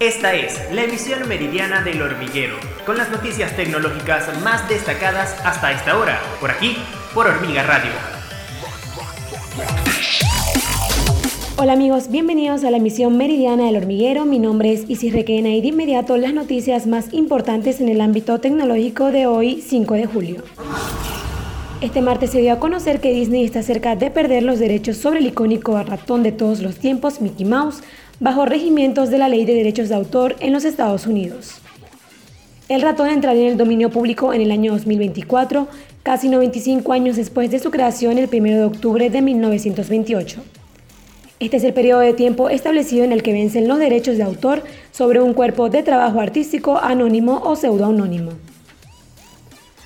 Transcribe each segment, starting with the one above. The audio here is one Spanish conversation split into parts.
Esta es la emisión meridiana del hormiguero, con las noticias tecnológicas más destacadas hasta esta hora, por aquí, por Hormiga Radio. Hola amigos, bienvenidos a la emisión meridiana del hormiguero. Mi nombre es Isis Requena y de inmediato las noticias más importantes en el ámbito tecnológico de hoy, 5 de julio. Este martes se dio a conocer que Disney está cerca de perder los derechos sobre el icónico ratón de todos los tiempos, Mickey Mouse, bajo regimientos de la Ley de Derechos de Autor en los Estados Unidos. El ratón entraría en el dominio público en el año 2024, casi 95 años después de su creación el 1 de octubre de 1928. Este es el periodo de tiempo establecido en el que vencen los derechos de autor sobre un cuerpo de trabajo artístico anónimo o pseudoanónimo.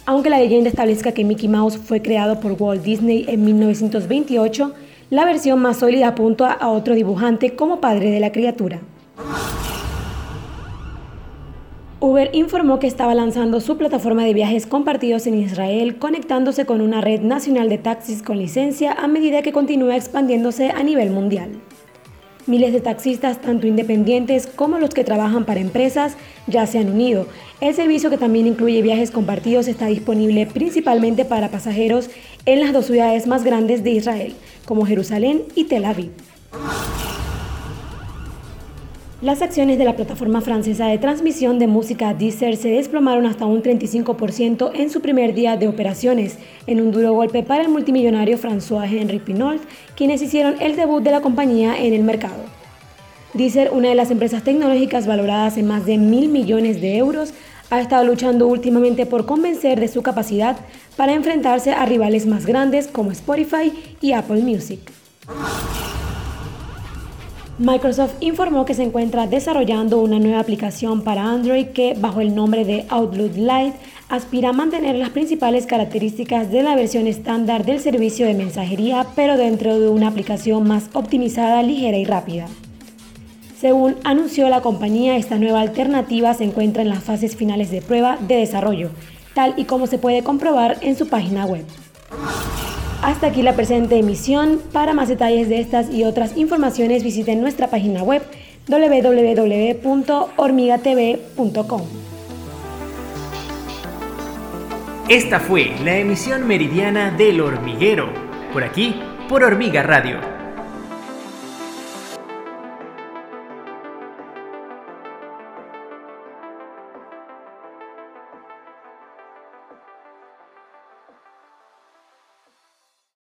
Aunque la leyenda establezca que Mickey Mouse fue creado por Walt Disney en 1928, la versión más sólida apunta a otro dibujante como padre de la criatura. Uber informó que estaba lanzando su plataforma de viajes compartidos en Israel, conectándose con una red nacional de taxis con licencia a medida que continúa expandiéndose a nivel mundial. Miles de taxistas, tanto independientes como los que trabajan para empresas, ya se han unido. El servicio, que también incluye viajes compartidos, está disponible principalmente para pasajeros en las dos ciudades más grandes de Israel, como Jerusalén y Tel Aviv. Las acciones de la plataforma francesa de transmisión de música Deezer se desplomaron hasta un 35% en su primer día de operaciones, en un duro golpe para el multimillonario François Henry Pinault, quienes hicieron el debut de la compañía en el mercado. Deezer, una de las empresas tecnológicas valoradas en más de mil millones de euros, ha estado luchando últimamente por convencer de su capacidad para enfrentarse a rivales más grandes como Spotify y Apple Music. Microsoft informó que se encuentra desarrollando una nueva aplicación para Android que, bajo el nombre de Outlook Lite, aspira a mantener las principales características de la versión estándar del servicio de mensajería, pero dentro de una aplicación más optimizada, ligera y rápida. Según anunció la compañía, esta nueva alternativa se encuentra en las fases finales de prueba de desarrollo, tal y como se puede comprobar en su página web. Hasta aquí la presente emisión. Para más detalles de estas y otras informaciones visiten nuestra página web www.hormigatv.com. Esta fue la emisión meridiana del hormiguero, por aquí, por Hormiga Radio